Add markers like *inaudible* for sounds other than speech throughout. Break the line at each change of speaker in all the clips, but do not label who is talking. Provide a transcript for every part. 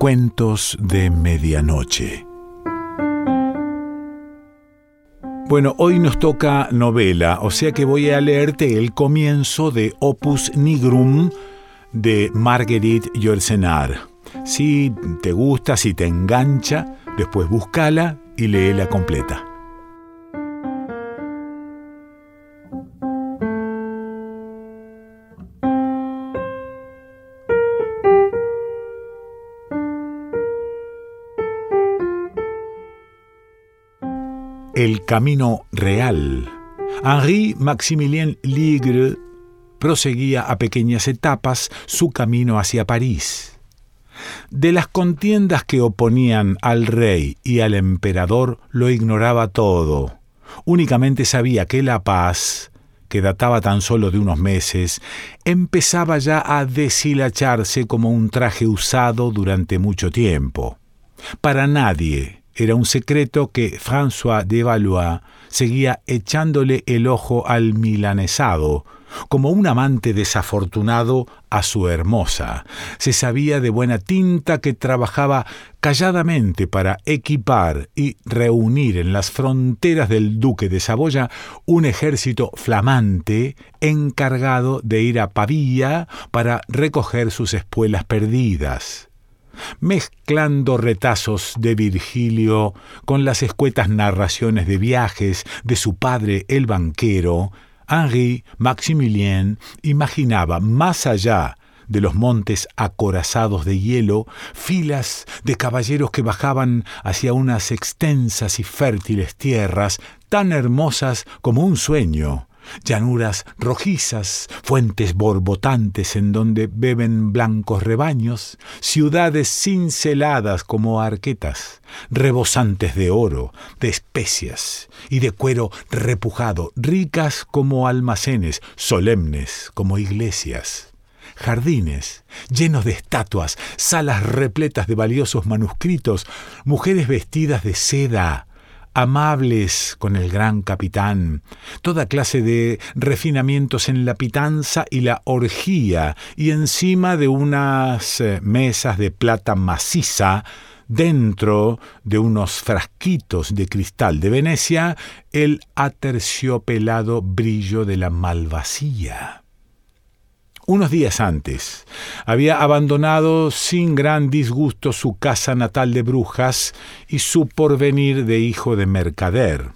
Cuentos de Medianoche. Bueno, hoy nos toca novela, o sea que voy a leerte el comienzo de Opus Nigrum de Marguerite Yourcenar. Si te gusta, si te engancha, después búscala y léela completa. Camino real. Henri Maximilien Ligre proseguía a pequeñas etapas su camino hacia París. De las contiendas que oponían al rey y al emperador lo ignoraba todo. Únicamente sabía que la paz, que databa tan solo de unos meses, empezaba ya a deshilacharse como un traje usado durante mucho tiempo. Para nadie, era un secreto que François de Valois seguía echándole el ojo al milanesado, como un amante desafortunado a su hermosa. Se sabía de buena tinta que trabajaba calladamente para equipar y reunir en las fronteras del duque de Saboya un ejército flamante encargado de ir a Pavía para recoger sus espuelas perdidas mezclando retazos de Virgilio con las escuetas narraciones de viajes de su padre el banquero, Henri Maximilien imaginaba más allá de los montes acorazados de hielo, filas de caballeros que bajaban hacia unas extensas y fértiles tierras tan hermosas como un sueño, llanuras rojizas, fuentes borbotantes en donde beben blancos rebaños, ciudades cinceladas como arquetas, rebosantes de oro, de especias y de cuero repujado, ricas como almacenes, solemnes como iglesias jardines llenos de estatuas, salas repletas de valiosos manuscritos, mujeres vestidas de seda, amables con el gran capitán, toda clase de refinamientos en la pitanza y la orgía, y encima de unas eh, mesas de plata maciza, dentro de unos frasquitos de cristal de Venecia, el aterciopelado brillo de la malvasía unos días antes. Había abandonado sin gran disgusto su casa natal de Brujas y su porvenir de hijo de mercader.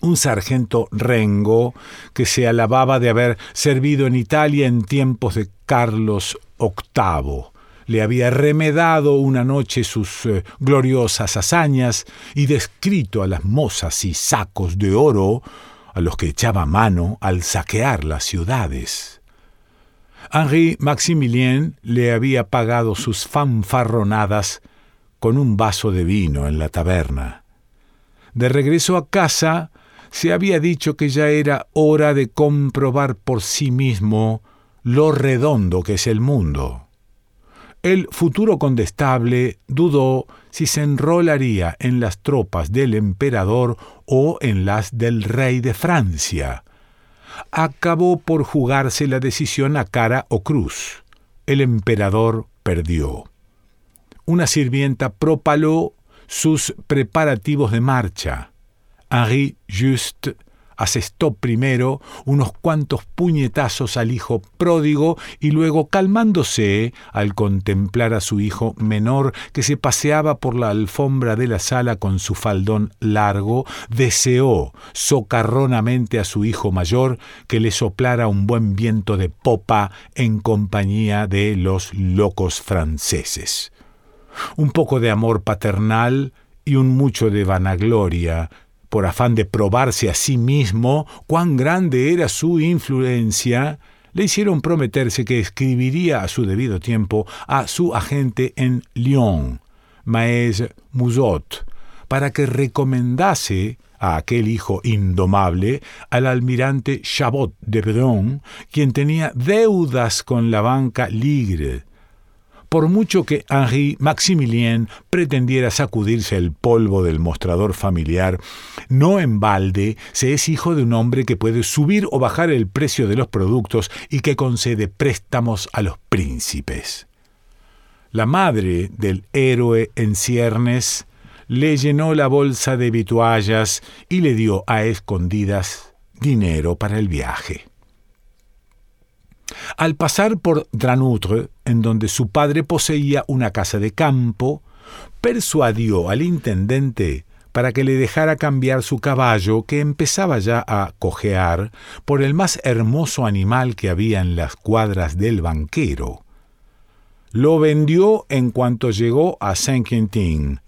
Un sargento rengo que se alababa de haber servido en Italia en tiempos de Carlos VIII le había remedado una noche sus eh, gloriosas hazañas y descrito a las mozas y sacos de oro a los que echaba mano al saquear las ciudades. Henri Maximilien le había pagado sus fanfarronadas con un vaso de vino en la taberna. De regreso a casa, se había dicho que ya era hora de comprobar por sí mismo lo redondo que es el mundo. El futuro condestable dudó si se enrolaría en las tropas del emperador o en las del rey de Francia, acabó por jugarse la decisión a cara o cruz. El emperador perdió. Una sirvienta propaló sus preparativos de marcha. Henri Just asestó primero unos cuantos puñetazos al hijo pródigo y luego, calmándose al contemplar a su hijo menor que se paseaba por la alfombra de la sala con su faldón largo, deseó socarronamente a su hijo mayor que le soplara un buen viento de popa en compañía de los locos franceses. Un poco de amor paternal y un mucho de vanagloria por afán de probarse a sí mismo cuán grande era su influencia, le hicieron prometerse que escribiría a su debido tiempo a su agente en Lyon, Maes Muzot, para que recomendase a aquel hijo indomable al almirante Chabot de Bron, quien tenía deudas con la banca Ligre, por mucho que Henri Maximilien pretendiera sacudirse el polvo del mostrador familiar, no en balde se es hijo de un hombre que puede subir o bajar el precio de los productos y que concede préstamos a los príncipes. La madre del héroe en ciernes le llenó la bolsa de vituallas y le dio a escondidas dinero para el viaje. Al pasar por Dranoutre, en donde su padre poseía una casa de campo, persuadió al intendente para que le dejara cambiar su caballo, que empezaba ya a cojear, por el más hermoso animal que había en las cuadras del banquero. Lo vendió en cuanto llegó a Saint-Quentin,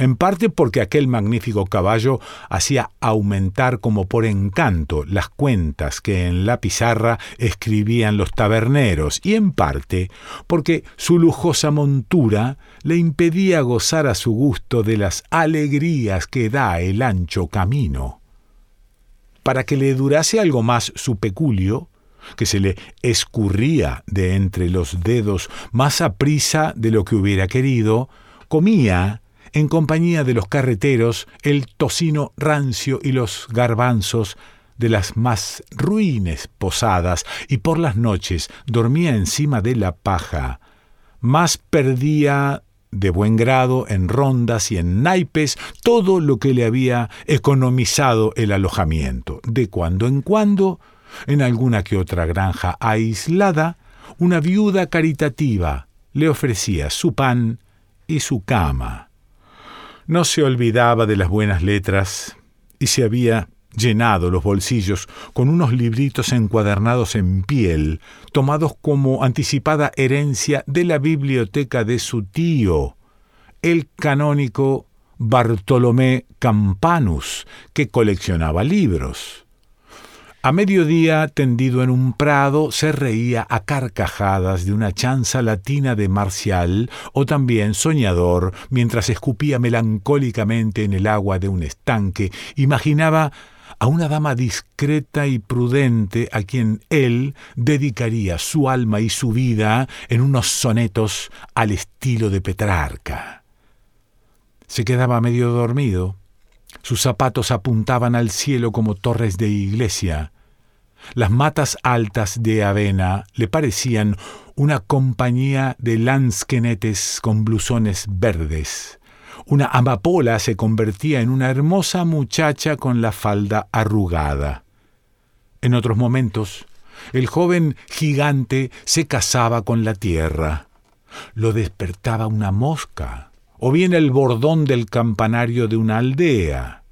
en parte porque aquel magnífico caballo hacía aumentar como por encanto las cuentas que en la pizarra escribían los taberneros, y en parte porque su lujosa montura le impedía gozar a su gusto de las alegrías que da el ancho camino. Para que le durase algo más su peculio, que se le escurría de entre los dedos más a prisa de lo que hubiera querido, comía en compañía de los carreteros, el tocino rancio y los garbanzos de las más ruines posadas, y por las noches dormía encima de la paja. Más perdía de buen grado en rondas y en naipes todo lo que le había economizado el alojamiento. De cuando en cuando, en alguna que otra granja aislada, una viuda caritativa le ofrecía su pan y su cama. No se olvidaba de las buenas letras y se había llenado los bolsillos con unos libritos encuadernados en piel, tomados como anticipada herencia de la biblioteca de su tío, el canónico Bartolomé Campanus, que coleccionaba libros. A mediodía, tendido en un prado, se reía a carcajadas de una chanza latina de Marcial, o también soñador, mientras escupía melancólicamente en el agua de un estanque, imaginaba a una dama discreta y prudente a quien él dedicaría su alma y su vida en unos sonetos al estilo de Petrarca. Se quedaba medio dormido, sus zapatos apuntaban al cielo como torres de iglesia. Las matas altas de avena le parecían una compañía de lansquenetes con blusones verdes. Una amapola se convertía en una hermosa muchacha con la falda arrugada. En otros momentos, el joven gigante se casaba con la tierra. Lo despertaba una mosca o bien el bordón del campanario de una aldea.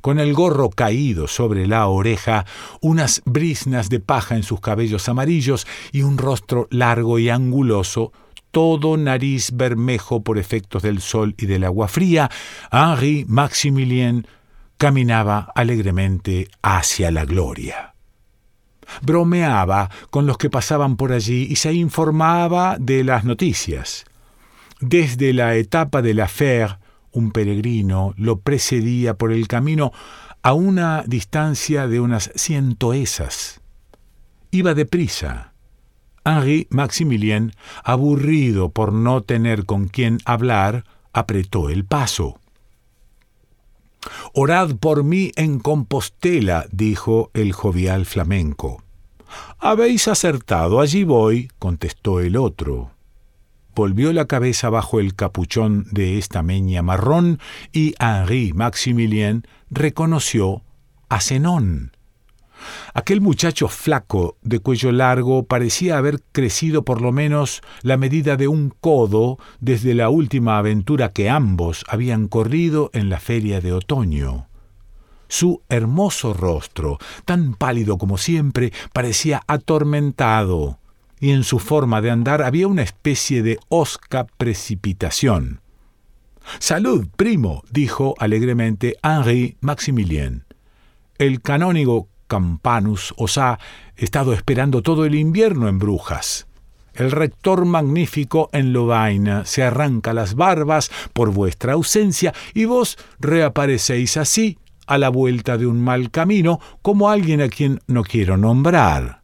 Con el gorro caído sobre la oreja, unas brisnas de paja en sus cabellos amarillos y un rostro largo y anguloso, todo nariz bermejo por efectos del sol y del agua fría, Henri Maximilien caminaba alegremente hacia la gloria. Bromeaba con los que pasaban por allí y se informaba de las noticias. Desde la etapa de la Fer, un peregrino lo precedía por el camino a una distancia de unas cien toesas. Iba deprisa. Henri Maximilien, aburrido por no tener con quien hablar, apretó el paso. Orad por mí en Compostela, dijo el jovial flamenco. Habéis acertado, allí voy, contestó el otro volvió la cabeza bajo el capuchón de esta meña marrón y Henri Maximilien reconoció a Zenón. Aquel muchacho flaco, de cuello largo, parecía haber crecido por lo menos la medida de un codo desde la última aventura que ambos habían corrido en la feria de otoño. Su hermoso rostro, tan pálido como siempre, parecía atormentado, y en su forma de andar había una especie de osca precipitación. Salud, primo, dijo alegremente Henri Maximilien. El canónigo Campanus os ha estado esperando todo el invierno en Brujas. El rector magnífico en Lovaina se arranca las barbas por vuestra ausencia y vos reaparecéis así, a la vuelta de un mal camino, como alguien a quien no quiero nombrar.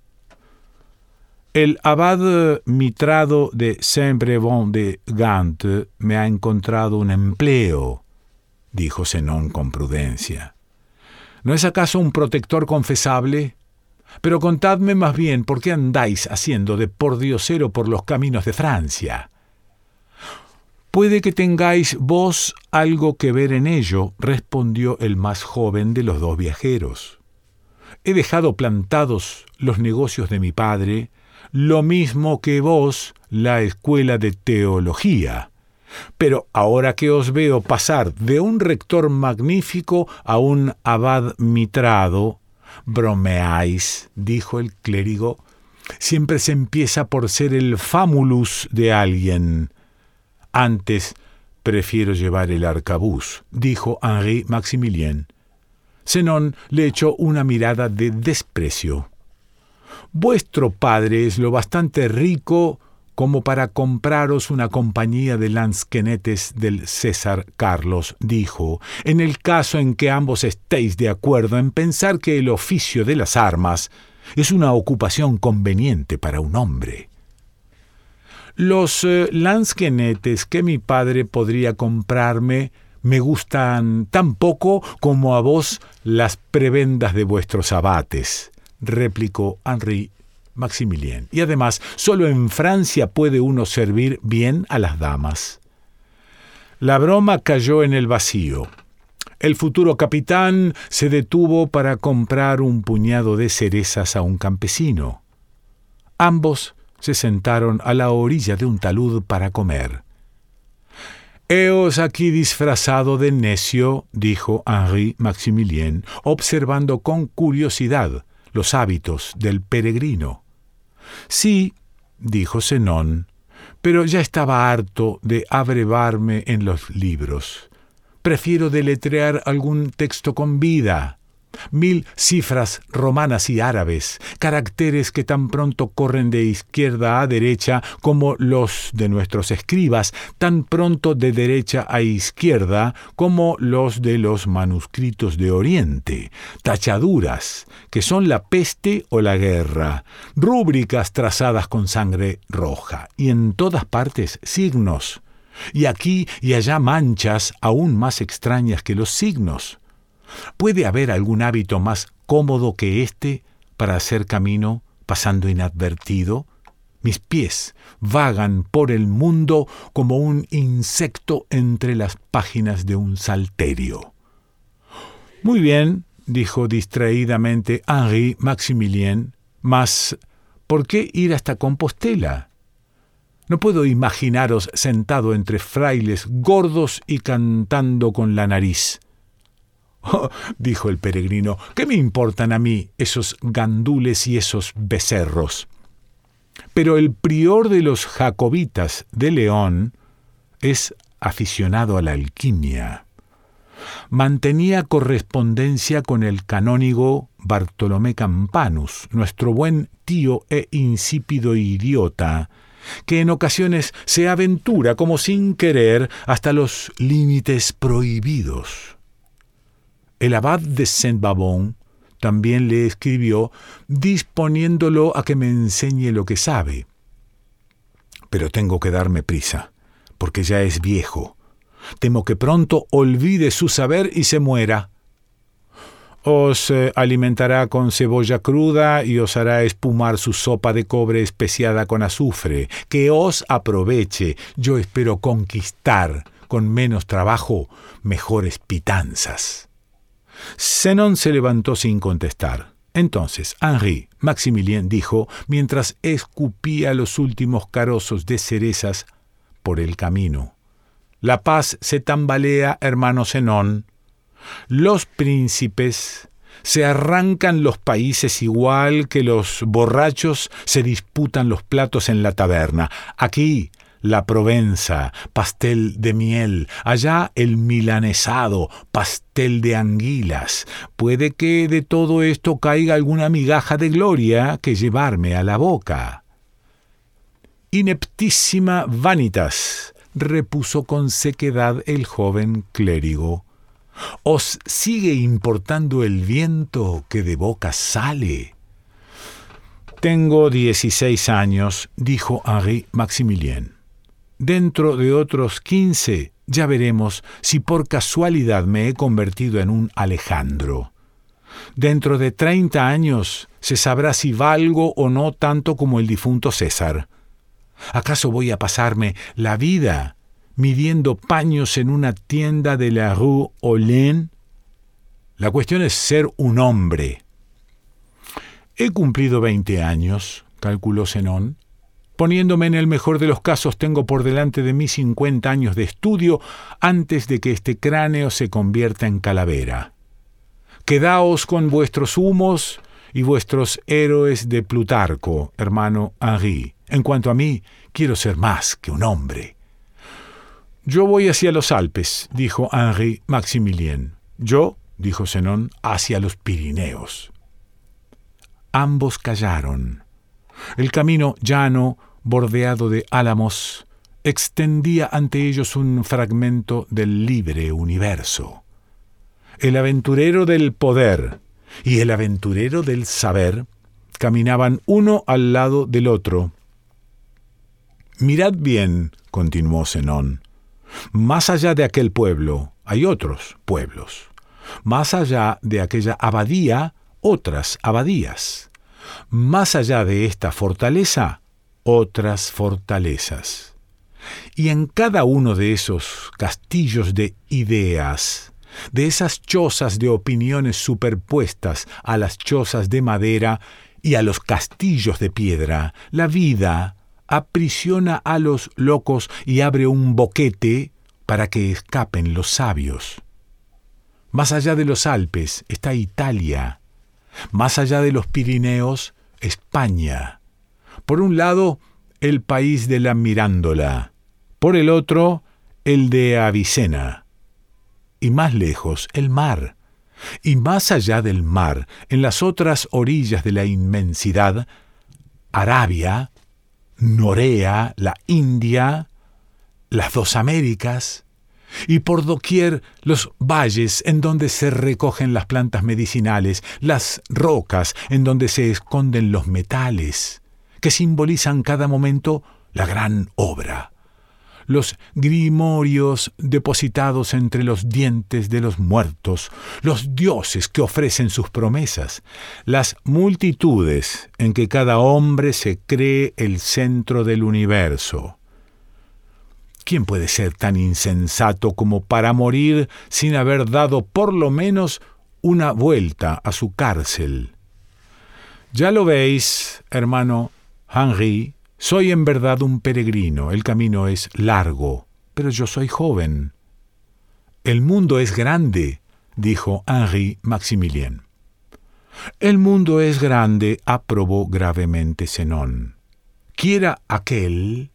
El abad mitrado de Saint-Brevon de Gant me ha encontrado un empleo, dijo Zenón con prudencia. ¿No es acaso un protector confesable? Pero contadme más bien por qué andáis haciendo de pordiosero por los caminos de Francia. Puede que tengáis vos algo que ver en ello, respondió el más joven de los dos viajeros. He dejado plantados los negocios de mi padre, lo mismo que vos la escuela de teología. Pero ahora que os veo pasar de un rector magnífico a un abad mitrado, bromeáis, dijo el clérigo. Siempre se empieza por ser el famulus de alguien. Antes prefiero llevar el arcabuz, dijo Henri Maximilien. Zenón le echó una mirada de desprecio. Vuestro padre es lo bastante rico como para compraros una compañía de lansquenetes del César Carlos, dijo, en el caso en que ambos estéis de acuerdo en pensar que el oficio de las armas es una ocupación conveniente para un hombre. Los eh, lansquenetes que mi padre podría comprarme me gustan tan poco como a vos las prebendas de vuestros abates, replicó Henri Maximilien. Y además, solo en Francia puede uno servir bien a las damas. La broma cayó en el vacío. El futuro capitán se detuvo para comprar un puñado de cerezas a un campesino. Ambos se sentaron a la orilla de un talud para comer. Heos aquí disfrazado de necio, dijo Henri Maximilien, observando con curiosidad los hábitos del peregrino. Sí, dijo Zenón, pero ya estaba harto de abrevarme en los libros. Prefiero deletrear algún texto con vida, mil cifras romanas y árabes, caracteres que tan pronto corren de izquierda a derecha como los de nuestros escribas, tan pronto de derecha a izquierda como los de los manuscritos de Oriente, tachaduras, que son la peste o la guerra, rúbricas trazadas con sangre roja, y en todas partes signos, y aquí y allá manchas aún más extrañas que los signos ¿Puede haber algún hábito más cómodo que este para hacer camino pasando inadvertido? Mis pies vagan por el mundo como un insecto entre las páginas de un salterio. Muy bien, dijo distraídamente Henri Maximilien, mas ¿por qué ir hasta Compostela? No puedo imaginaros sentado entre frailes gordos y cantando con la nariz. *laughs* Dijo el peregrino, ¿qué me importan a mí esos gandules y esos becerros? Pero el prior de los jacobitas de León es aficionado a la alquimia. Mantenía correspondencia con el canónigo Bartolomé Campanus, nuestro buen tío e insípido idiota, que en ocasiones se aventura como sin querer hasta los límites prohibidos. El abad de Saint-Babon también le escribió disponiéndolo a que me enseñe lo que sabe. Pero tengo que darme prisa, porque ya es viejo. Temo que pronto olvide su saber y se muera. Os eh, alimentará con cebolla cruda y os hará espumar su sopa de cobre especiada con azufre. Que os aproveche. Yo espero conquistar, con menos trabajo, mejores pitanzas. Zenon se levantó sin contestar. Entonces Henri Maximilien dijo, mientras escupía los últimos carozos de cerezas por el camino. La paz se tambalea, hermano Zenón. Los príncipes se arrancan los países igual que los borrachos se disputan los platos en la taberna. Aquí la Provenza, pastel de miel, allá el milanesado, pastel de anguilas. Puede que de todo esto caiga alguna migaja de gloria que llevarme a la boca. Ineptísima vanitas, repuso con sequedad el joven clérigo. ¿Os sigue importando el viento que de boca sale? Tengo dieciséis años, dijo Henri Maximilien. Dentro de otros quince ya veremos si por casualidad me he convertido en un Alejandro. Dentro de treinta años se sabrá si valgo o no tanto como el difunto César. ¿Acaso voy a pasarme la vida midiendo paños en una tienda de la rue Olin? La cuestión es ser un hombre. He cumplido veinte años, calculó Zenón. Poniéndome en el mejor de los casos, tengo por delante de mí cincuenta años de estudio antes de que este cráneo se convierta en calavera. Quedaos con vuestros humos y vuestros héroes de Plutarco, hermano Henri. En cuanto a mí, quiero ser más que un hombre. Yo voy hacia los Alpes, dijo Henri Maximilien. Yo, dijo Zenón, hacia los Pirineos. Ambos callaron. El camino llano, bordeado de álamos, extendía ante ellos un fragmento del libre universo. El aventurero del poder y el aventurero del saber caminaban uno al lado del otro. Mirad bien, continuó Zenón, más allá de aquel pueblo hay otros pueblos, más allá de aquella abadía otras abadías, más allá de esta fortaleza otras fortalezas. Y en cada uno de esos castillos de ideas, de esas chozas de opiniones superpuestas a las chozas de madera y a los castillos de piedra, la vida aprisiona a los locos y abre un boquete para que escapen los sabios. Más allá de los Alpes está Italia, más allá de los Pirineos, España por un lado, el país de la Mirándola, por el otro, el de Avicena, y más lejos, el mar, y más allá del mar, en las otras orillas de la inmensidad, Arabia, Norea, la India, las dos Américas, y por doquier los valles en donde se recogen las plantas medicinales, las rocas en donde se esconden los metales, que simbolizan cada momento la gran obra. Los grimorios depositados entre los dientes de los muertos, los dioses que ofrecen sus promesas, las multitudes en que cada hombre se cree el centro del universo. ¿Quién puede ser tan insensato como para morir sin haber dado por lo menos una vuelta a su cárcel? Ya lo veis, hermano, Henri, soy en verdad un peregrino, el camino es largo, pero yo soy joven. El mundo es grande, dijo Henri Maximilien. El mundo es grande, aprobó gravemente Zenón. Quiera aquel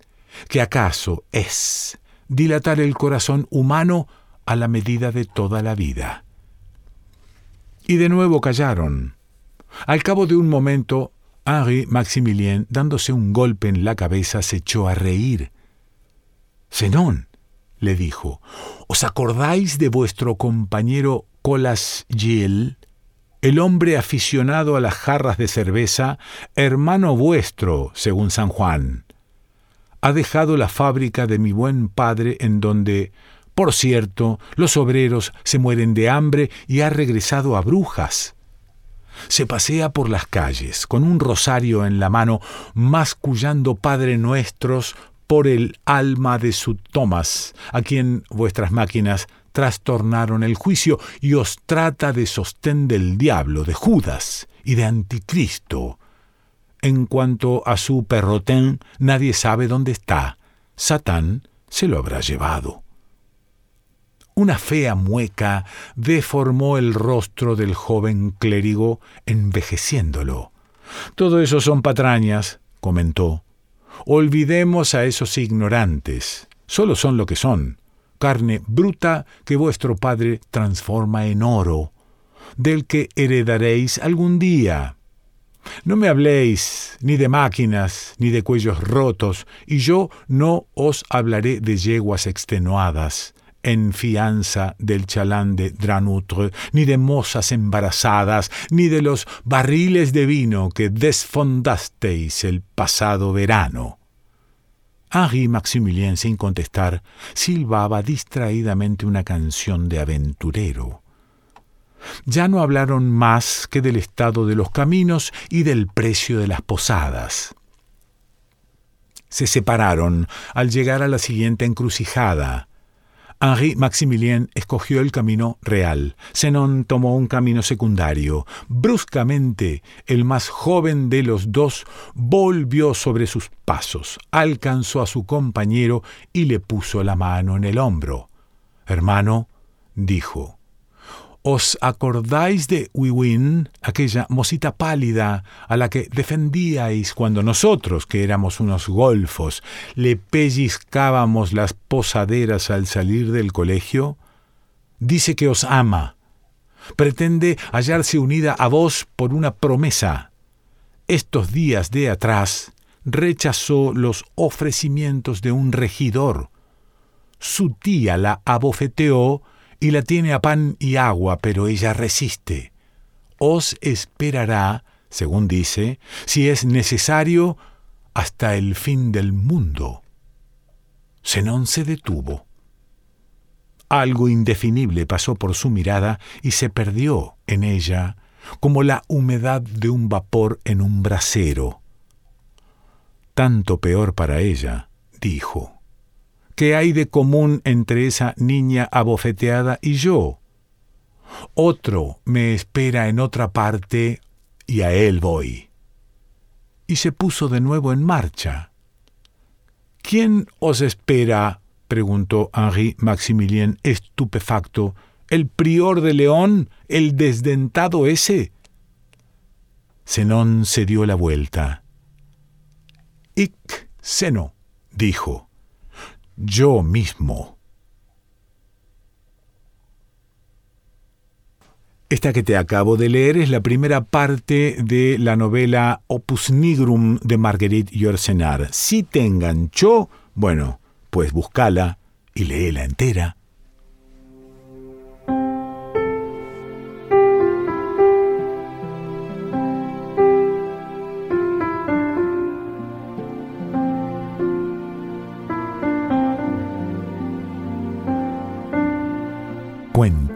que acaso es dilatar el corazón humano a la medida de toda la vida. Y de nuevo callaron. Al cabo de un momento, Henri Maximilien, dándose un golpe en la cabeza, se echó a reír. Zenón, le dijo, ¿os acordáis de vuestro compañero Colas Giel, el hombre aficionado a las jarras de cerveza, hermano vuestro, según San Juan? Ha dejado la fábrica de mi buen padre en donde, por cierto, los obreros se mueren de hambre y ha regresado a Brujas se pasea por las calles con un rosario en la mano, mascullando Padre Nuestros por el alma de su Tomás, a quien vuestras máquinas trastornaron el juicio y os trata de sostén del diablo, de Judas y de Anticristo. En cuanto a su perrotén, nadie sabe dónde está. Satán se lo habrá llevado. Una fea mueca deformó el rostro del joven clérigo, envejeciéndolo. Todo eso son patrañas, comentó. Olvidemos a esos ignorantes. Solo son lo que son, carne bruta que vuestro padre transforma en oro, del que heredaréis algún día. No me habléis ni de máquinas, ni de cuellos rotos, y yo no os hablaré de yeguas extenuadas en fianza del chalán de Dranutre, ni de mozas embarazadas, ni de los barriles de vino que desfondasteis el pasado verano. Henri Maximilien, sin contestar, silbaba distraídamente una canción de aventurero. Ya no hablaron más que del estado de los caminos y del precio de las posadas. se separaron al llegar a la siguiente encrucijada. Henri Maximilien escogió el camino real. Zenón tomó un camino secundario. Bruscamente, el más joven de los dos volvió sobre sus pasos, alcanzó a su compañero y le puso la mano en el hombro. Hermano, dijo, ¿Os acordáis de Wiwin, aquella mosita pálida a la que defendíais cuando nosotros, que éramos unos golfos, le pellizcábamos las posaderas al salir del colegio? Dice que os ama. Pretende hallarse unida a vos por una promesa. Estos días de atrás rechazó los ofrecimientos de un regidor. Su tía la abofeteó y la tiene a pan y agua, pero ella resiste. Os esperará, según dice, si es necesario, hasta el fin del mundo. Zenón se detuvo. Algo indefinible pasó por su mirada y se perdió en ella, como la humedad de un vapor en un brasero. Tanto peor para ella, dijo. ¿Qué hay de común entre esa niña abofeteada y yo? Otro me espera en otra parte y a él voy. Y se puso de nuevo en marcha. ¿Quién os espera? preguntó Henri Maximilien estupefacto. ¿El prior de León? ¿El desdentado ese? Zenón se dio la vuelta. Ic seno, dijo yo mismo. Esta que te acabo de leer es la primera parte de la novela Opus Nigrum de Marguerite Yourcenar. Si te enganchó, bueno, pues búscala y léela entera.